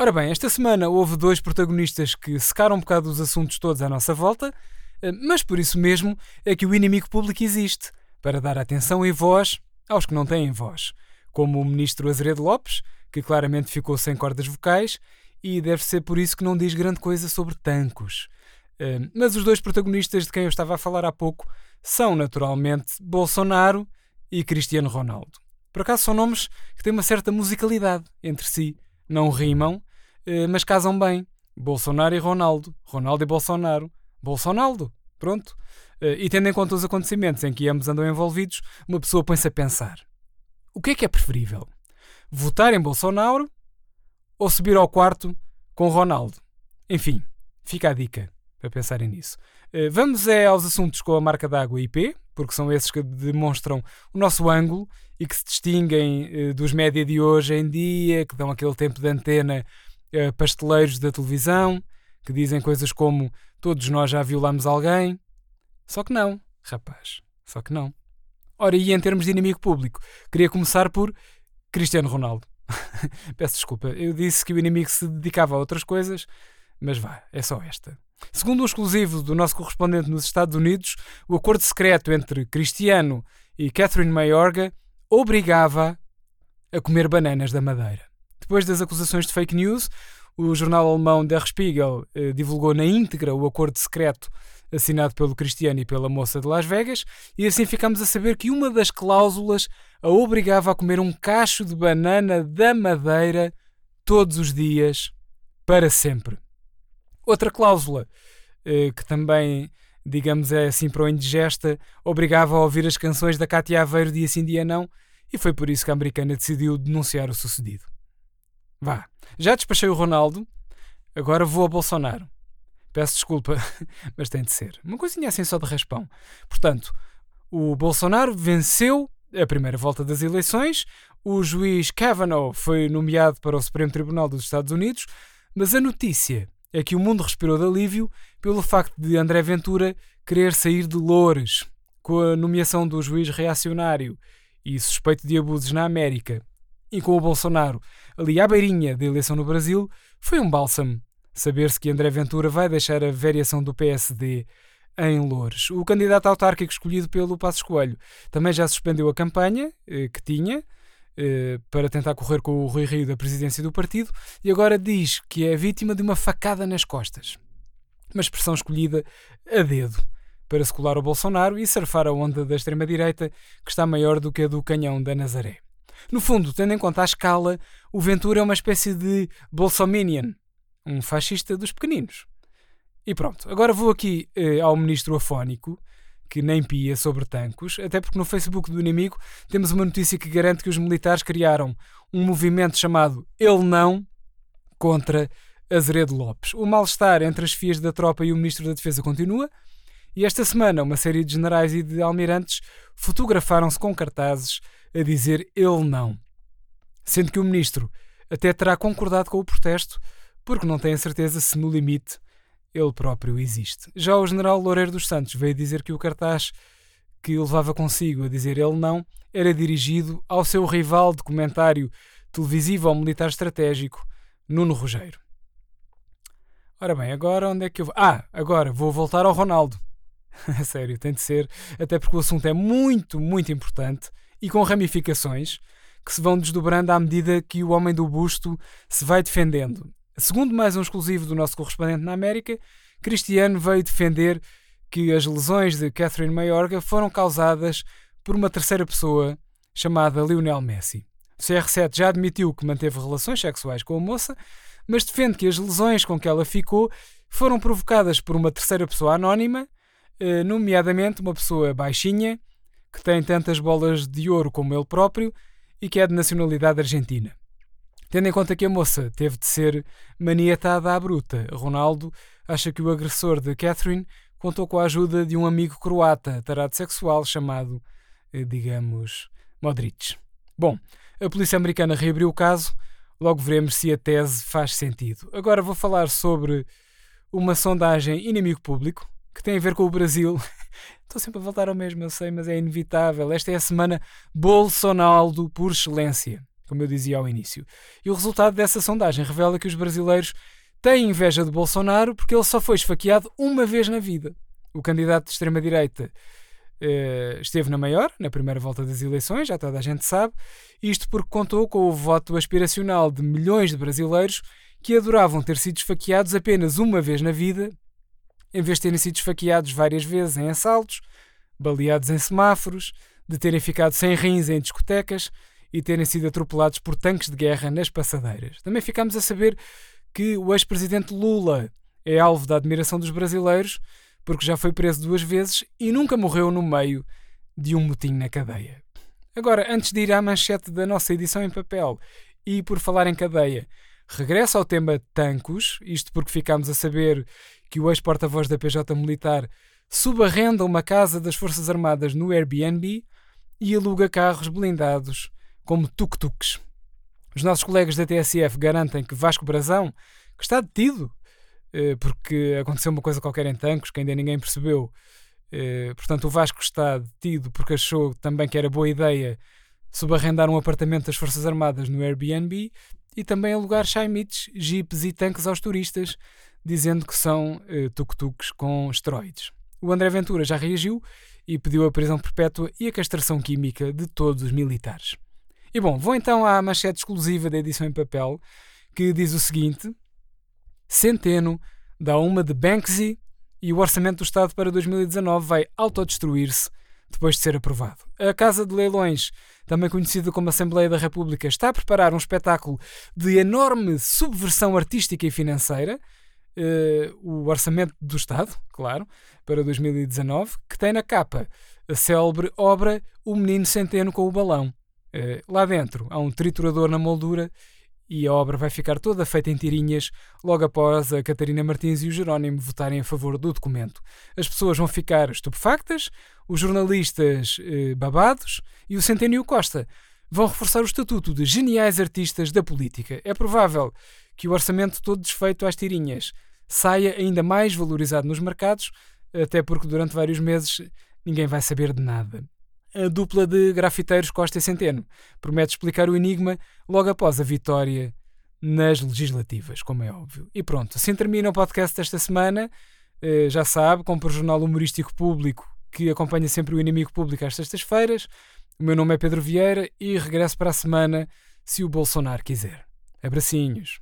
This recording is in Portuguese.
Ora bem, esta semana houve dois protagonistas que secaram um bocado os assuntos todos à nossa volta, eh, mas por isso mesmo é que o inimigo público existe para dar atenção e voz aos que não têm voz, como o ministro Azeredo Lopes, que claramente ficou sem cordas vocais e deve ser por isso que não diz grande coisa sobre tancos. Eh, mas os dois protagonistas de quem eu estava a falar há pouco são naturalmente Bolsonaro e Cristiano Ronaldo. Por acaso são nomes que têm uma certa musicalidade entre si, não rimam, mas casam bem. Bolsonaro e Ronaldo, Ronaldo e Bolsonaro, Bolsonaro, pronto. Eh, e tendo em conta os acontecimentos em que ambos andam envolvidos, uma pessoa põe-se a pensar: o que é que é preferível? Votar em Bolsonaro ou subir ao quarto com Ronaldo? Enfim, fica a dica para pensarem nisso. Eh, vamos é aos assuntos com a marca d'água IP, porque são esses que demonstram o nosso ângulo e que se distinguem dos média de hoje em dia, que dão aquele tempo de antena uh, pasteleiros da televisão que dizem coisas como todos nós já violamos alguém. Só que não, rapaz, só que não. Ora, e em termos de inimigo público, queria começar por Cristiano Ronaldo. Peço desculpa, eu disse que o inimigo se dedicava a outras coisas, mas vá, é só esta. Segundo um exclusivo do nosso correspondente nos Estados Unidos, o acordo secreto entre Cristiano e Catherine Mayorga obrigava a comer bananas da Madeira. Depois das acusações de fake news, o jornal alemão Der Spiegel eh, divulgou na íntegra o acordo secreto assinado pelo Cristiano e pela moça de Las Vegas, e assim ficamos a saber que uma das cláusulas a obrigava a comer um cacho de banana da Madeira todos os dias, para sempre. Outra cláusula, eh, que também, digamos, é assim para o indigesta, obrigava a ouvir as canções da Cátia Aveiro dia sim dia não, e foi por isso que a americana decidiu denunciar o sucedido. Vá. Já despachei o Ronaldo, agora vou a Bolsonaro. Peço desculpa, mas tem de ser. Uma coisinha assim só de raspão. Portanto, o Bolsonaro venceu a primeira volta das eleições, o juiz Kavanaugh foi nomeado para o Supremo Tribunal dos Estados Unidos, mas a notícia é que o mundo respirou de alívio pelo facto de André Ventura querer sair de Loures com a nomeação do juiz reacionário e suspeito de abusos na América e com o Bolsonaro ali à beirinha da eleição no Brasil, foi um bálsamo saber-se que André Ventura vai deixar a variação do PSD em Loures. O candidato autárquico escolhido pelo Passos Coelho também já suspendeu a campanha eh, que tinha eh, para tentar correr com o Rui Rio da presidência do partido e agora diz que é vítima de uma facada nas costas. Uma expressão escolhida a dedo para se colar ao Bolsonaro e surfar a onda da extrema-direita que está maior do que a do canhão da Nazaré. No fundo, tendo em conta a escala, o Ventura é uma espécie de Bolsominion, um fascista dos pequeninos. E pronto, agora vou aqui eh, ao ministro afónico, que nem pia sobre tancos, até porque no Facebook do inimigo temos uma notícia que garante que os militares criaram um movimento chamado Ele Não contra Azeredo Lopes. O mal-estar entre as fias da tropa e o ministro da Defesa continua, e esta semana uma série de generais e de almirantes fotografaram-se com cartazes a dizer ele não. Sendo que o ministro até terá concordado com o protesto, porque não tem a certeza se no limite ele próprio existe. Já o general Loureiro dos Santos veio dizer que o cartaz que levava consigo a dizer ele não era dirigido ao seu rival de comentário televisivo ou militar estratégico, Nuno Rogério. Ora bem, agora onde é que eu vou? Ah, agora vou voltar ao Ronaldo. A sério, tem de ser, até porque o assunto é muito, muito importante e com ramificações que se vão desdobrando à medida que o homem do busto se vai defendendo. Segundo mais um exclusivo do nosso correspondente na América, Cristiano veio defender que as lesões de Catherine Mayorga foram causadas por uma terceira pessoa chamada Lionel Messi. O CR7 já admitiu que manteve relações sexuais com a moça, mas defende que as lesões com que ela ficou foram provocadas por uma terceira pessoa anónima, nomeadamente uma pessoa baixinha, que tem tantas bolas de ouro como ele próprio e que é de nacionalidade argentina. Tendo em conta que a moça teve de ser maniatada à bruta, Ronaldo acha que o agressor de Catherine contou com a ajuda de um amigo croata, tarado sexual, chamado, eh, digamos, Modric. Bom, a polícia americana reabriu o caso, logo veremos se a tese faz sentido. Agora vou falar sobre uma sondagem inimigo público que tem a ver com o Brasil Estou sempre a voltar ao mesmo, eu sei, mas é inevitável. Esta é a semana Bolsonaro por excelência. como eu dizia ao início. E o resultado dessa sondagem revela que os brasileiros têm inveja de Bolsonaro porque ele só foi esfaqueado uma vez na vida. O candidato de extrema-direita eh, esteve na maior, na primeira volta das eleições, já toda a gente sabe, isto porque contou com o voto aspiracional de milhões de brasileiros que adoravam ter sido esfaqueados apenas uma vez na vida, em vez de terem sido esfaqueados várias vezes em assaltos, baleados em semáforos, de terem ficado sem rins em discotecas e terem sido atropelados por tanques de guerra nas passadeiras. Também ficamos a saber que o ex-presidente Lula é alvo da admiração dos brasileiros porque já foi preso duas vezes e nunca morreu no meio de um motim na cadeia. Agora, antes de ir à manchete da nossa edição em papel e por falar em cadeia, regressa ao tema Tancos, isto porque ficámos a saber que o ex-porta-voz da PJ Militar subarrenda uma casa das Forças Armadas no Airbnb e aluga carros blindados como tuk-tuks. Os nossos colegas da TSF garantem que Vasco Brazão, que está detido eh, porque aconteceu uma coisa qualquer em Tancos que ainda ninguém percebeu. Eh, portanto, o Vasco está detido porque achou também que era boa ideia subarrendar um apartamento das Forças Armadas no Airbnb e também alugar chaimites, jipes e tanques aos turistas, dizendo que são eh, tuk-tuks com esteroides. O André Ventura já reagiu e pediu a prisão perpétua e a castração química de todos os militares. E bom, vou então à manchete exclusiva da edição em papel, que diz o seguinte: Centeno dá uma de Banksy e o orçamento do Estado para 2019 vai autodestruir-se depois de ser aprovado. A Casa de Leilões, também conhecida como Assembleia da República, está a preparar um espetáculo de enorme subversão artística e financeira. Uh, o orçamento do Estado, claro, para 2019, que tem na capa a célebre obra O Menino Centeno com o Balão. Uh, lá dentro há um triturador na moldura e a obra vai ficar toda feita em tirinhas logo após a Catarina Martins e o Jerónimo votarem a favor do documento. As pessoas vão ficar estupefactas, os jornalistas eh, babados e o Centênio Costa vão reforçar o estatuto de geniais artistas da política. É provável que o orçamento todo desfeito às tirinhas saia ainda mais valorizado nos mercados, até porque durante vários meses ninguém vai saber de nada a dupla de grafiteiros Costa e Centeno. Promete explicar o enigma logo após a vitória nas legislativas, como é óbvio. E pronto, assim termina o podcast desta semana. Eh, já sabe, compra o jornal humorístico público que acompanha sempre o inimigo público às sextas-feiras. O meu nome é Pedro Vieira e regresso para a semana se o Bolsonaro quiser. Abracinhos.